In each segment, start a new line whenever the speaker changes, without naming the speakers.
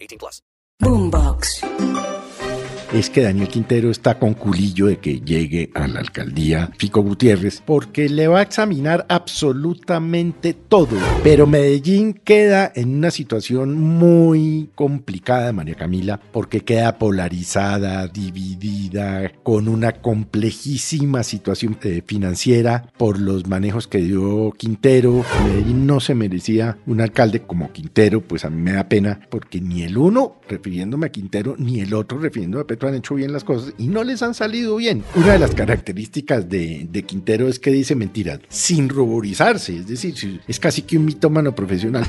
18 plus.
Boombox.
Es que Daniel Quintero está con culillo de que llegue a la alcaldía Fico Gutiérrez porque le va a examinar absolutamente todo. Pero Medellín queda en una situación muy complicada, María Camila, porque queda polarizada, dividida, con una complejísima situación eh, financiera por los manejos que dio Quintero. Medellín no se merecía un alcalde como Quintero, pues a mí me da pena porque ni el uno, refiriéndome a Quintero, ni el otro, refiriéndome a Petro, han hecho bien las cosas y no les han salido bien. Una de las características de, de Quintero es que dice mentiras sin ruborizarse, es decir, es casi que un mitómano profesional.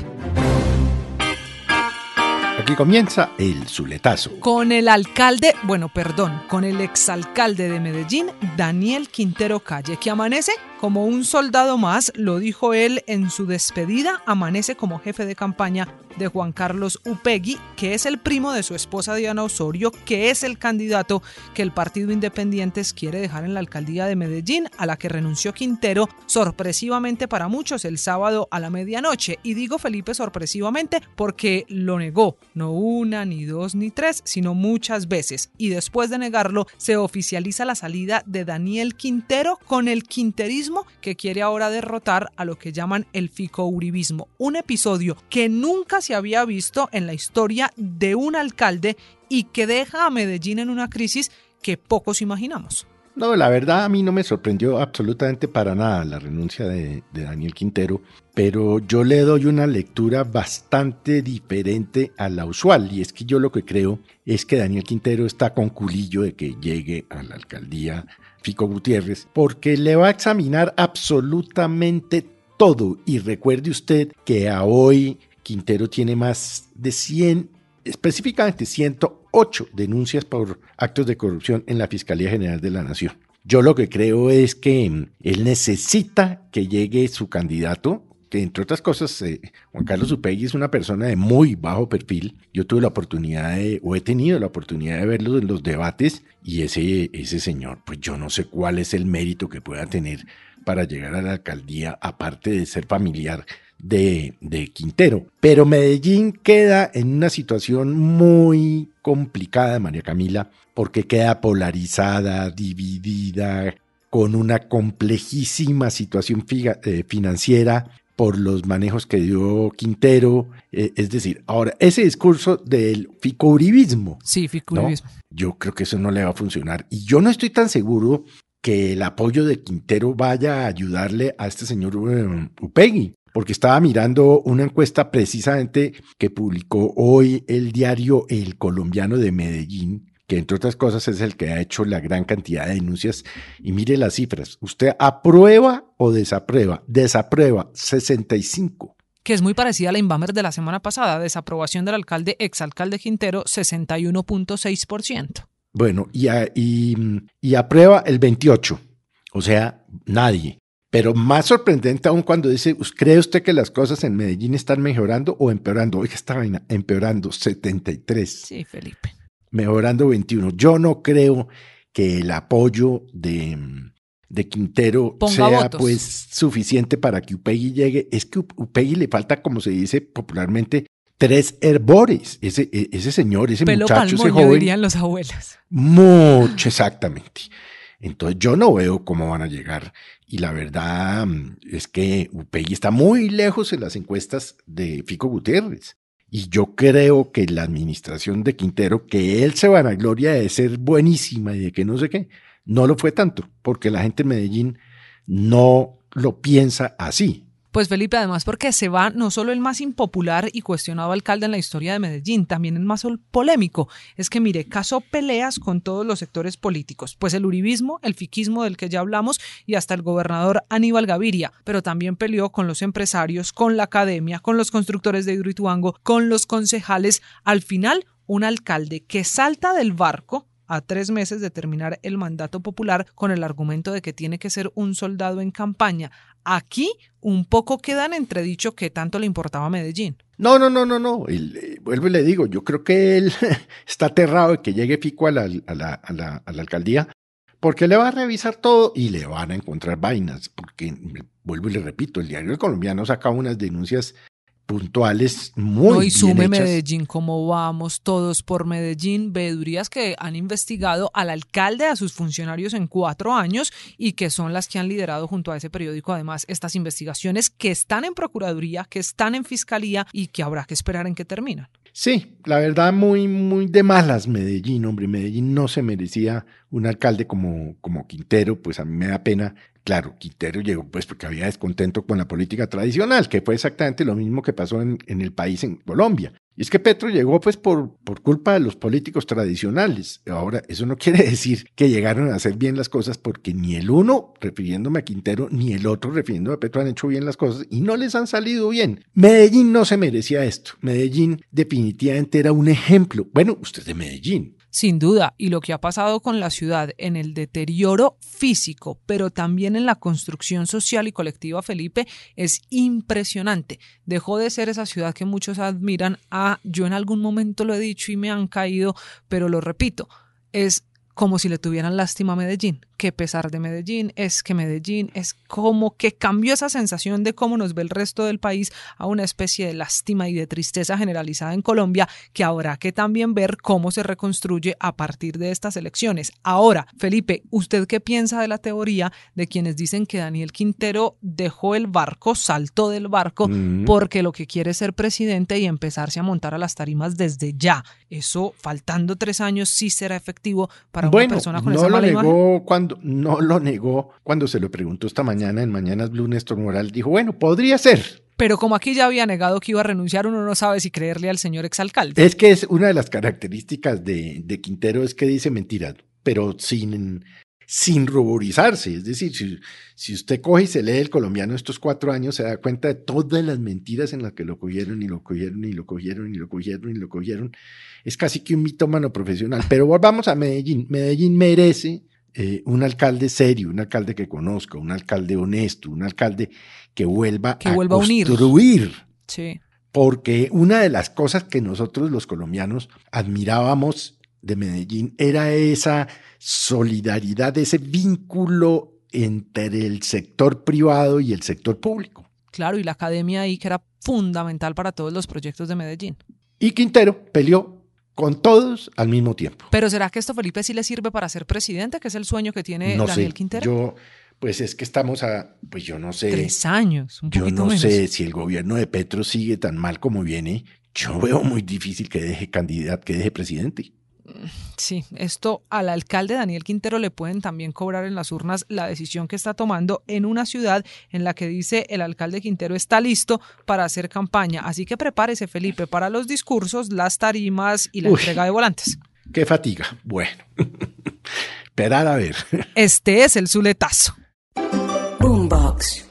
Aquí comienza el Zuletazo.
Con el alcalde, bueno, perdón, con el exalcalde de Medellín, Daniel Quintero Calle, que amanece como un soldado más, lo dijo él en su despedida, amanece como jefe de campaña de Juan Carlos Upegui, que es el primo de su esposa Diana Osorio, que es el candidato que el Partido Independientes quiere dejar en la alcaldía de Medellín, a la que renunció Quintero sorpresivamente para muchos el sábado a la medianoche. Y digo Felipe sorpresivamente porque lo negó, no una, ni dos, ni tres, sino muchas veces. Y después de negarlo, se oficializa la salida de Daniel Quintero con el quinterismo que quiere ahora derrotar a lo que llaman el fico-uribismo, un episodio que nunca se había visto en la historia de un alcalde y que deja a Medellín en una crisis que pocos imaginamos.
No, la verdad a mí no me sorprendió absolutamente para nada la renuncia de, Daniel Quintero, pero yo le doy una lectura bastante diferente a la usual y es que yo lo que creo es que Daniel Quintero está con culillo de que llegue a la alcaldía Fico Gutiérrez, porque le va a examinar absolutamente todo. Y recuerde usted que a hoy Quintero tiene más de 100, específicamente 108 denuncias por actos de corrupción en la Fiscalía General de la Nación. Yo lo que creo es que él necesita que llegue su candidato, que entre otras cosas, eh, Juan Carlos Upegui es una persona de muy bajo perfil. Yo tuve la oportunidad de, o he tenido la oportunidad de verlo en los debates y ese, ese señor, pues yo no sé cuál es el mérito que pueda tener para llegar a la alcaldía, aparte de ser familiar de, de Quintero. Pero Medellín queda en una situación muy complicada, María Camila, porque queda polarizada, dividida, con una complejísima situación eh, financiera por los manejos que dio Quintero. Eh, es decir, ahora, ese discurso del ficouribismo.
Sí, ficouribismo.
¿no? Yo creo que eso no le va a funcionar. Y yo no estoy tan seguro que el apoyo de Quintero vaya a ayudarle a este señor um, Upegui. Porque estaba mirando una encuesta precisamente que publicó hoy el diario El Colombiano de Medellín, que entre otras cosas es el que ha hecho la gran cantidad de denuncias. Y mire las cifras. ¿Usted aprueba o desaprueba? Desaprueba 65.
Que es muy parecida a la Inbamer de la semana pasada. Desaprobación del alcalde, exalcalde Quintero, 61.6%.
Bueno, y, a, y, y aprueba el 28. O sea, nadie. Pero más sorprendente aún cuando dice, ¿cree usted que las cosas en Medellín están mejorando o empeorando? Oiga, esta vaina, empeorando, 73.
Sí, Felipe
mejorando 21. Yo no creo que el apoyo de, de Quintero
Ponga
sea
votos.
pues suficiente para que Upegui llegue. Es que Upegui le falta, como se dice popularmente, tres herbores. Ese, ese señor, ese
Pelo
muchacho, ese
palmoño,
joven.
dirían los abuelos.
Mucho, exactamente. Entonces yo no veo cómo van a llegar. Y la verdad mm, es que Upegui está muy lejos en las encuestas de Fico Gutiérrez. Y yo creo que la administración de Quintero, que él se vanagloria de ser buenísima y de que no sé qué, no lo fue tanto, porque la gente en Medellín no lo piensa así.
Pues Felipe, además porque se va no solo el más impopular y cuestionado alcalde en la historia de Medellín, también el más polémico. Es que, mire, casó peleas con todos los sectores políticos, pues el uribismo, el fiquismo del que ya hablamos y hasta el gobernador Aníbal Gaviria, pero también peleó con los empresarios, con la academia, con los constructores de Hidroituango, con los concejales. Al final, un alcalde que salta del barco a tres meses de terminar el mandato popular con el argumento de que tiene que ser un soldado en campaña. Aquí un poco queda en entredicho que tanto le importaba a Medellín.
No, no, no, no, no. Eh, vuelvo y le digo, yo creo que él está aterrado de que llegue Fico a la, a la, alcaldía porque le va a revisar todo y le van a encontrar vainas, porque vuelvo y le repito, el diario colombiano saca unas denuncias puntuales muy no, y
sume Medellín, ¿cómo vamos todos por Medellín? Veedurías que han investigado al alcalde, a sus funcionarios en cuatro años y que son las que han liderado junto a ese periódico además estas investigaciones que están en Procuraduría, que están en Fiscalía y que habrá que esperar en que terminan.
Sí, la verdad muy, muy de malas Medellín, hombre. Medellín no se merecía un alcalde como, como Quintero, pues a mí me da pena. Claro, Quintero llegó pues porque había descontento con la política tradicional, que fue exactamente lo mismo que pasó en, el país, en Colombia. Y es que Petro llegó pues por, por culpa de los políticos tradicionales. Ahora, eso no quiere decir que llegaron a hacer bien las cosas porque ni el uno, refiriéndome a Quintero, ni el otro, refiriéndome a Petro, han hecho bien las cosas y no les han salido bien. Medellín no se merecía esto. Medellín definitivamente era un ejemplo. Bueno, usted es de Medellín.
Sin duda, y lo que ha pasado con la ciudad en el deterioro físico, pero también en la construcción social y colectiva, Felipe, es impresionante. Dejó de ser esa ciudad que muchos admiran a, yo en algún momento lo he dicho y me han caído, pero lo repito, es como si le tuvieran lástima a Medellín. Que pesar de Medellín es que Medellín es como que cambió esa sensación de cómo nos ve el resto del país a una especie de lástima y de tristeza generalizada en Colombia que habrá que también ver cómo se reconstruye a partir de estas elecciones. Ahora, Felipe, ¿usted qué piensa de la teoría de quienes dicen que Daniel Quintero dejó el barco, saltó del barco mm. porque lo que quiere es ser presidente y empezarse a montar a las tarimas desde ya? Eso, faltando tres años, sí será efectivo para
bueno, no lo negó cuando no lo negó cuando se lo preguntó esta mañana en Mañanas Blue Néstor Moral dijo, bueno, podría ser.
Pero como aquí ya había negado que iba a renunciar, uno no sabe si creerle al señor exalcalde.
Es que es una de las características de, de Quintero es que dice mentiras, pero sin, sin ruborizarse. Es decir, si, si, usted coge y se lee el colombiano estos cuatro años, se da cuenta de todas las mentiras en las que lo cogieron y lo cogieron y lo cogieron y lo cogieron y lo cogieron. Es casi que un mitómano profesional. Pero volvamos a Medellín. Medellín merece eh, un alcalde serio, un alcalde que conozca, un alcalde honesto, un alcalde que vuelva
a
construir.
Sí.
Porque una de las cosas que nosotros los colombianos admirábamos de Medellín era esa solidaridad, ese vínculo entre el sector privado y el sector público.
Claro, y la academia ahí que era fundamental para todos los proyectos de Medellín.
Y Quintero peleó con todos al mismo tiempo.
Pero ¿será que esto, Felipe, sí le sirve para ser presidente, que es el sueño que tiene Daniel Quintero?
Yo, pues es que estamos a, pues yo no sé.
Tres años, un
Yo
no
sé si el gobierno de Petro sigue tan mal como viene. Yo veo muy difícil que deje candidato, que deje presidente.
Sí, esto al alcalde Daniel Quintero le pueden también cobrar en las urnas la decisión que está tomando en una ciudad en la que dice el alcalde Quintero está listo para hacer campaña. Así que prepárese, Felipe, para los discursos, las tarimas y la entrega de volantes.
Qué fatiga. Bueno, esperar a ver.
Este es el Zuletazo. Boombox.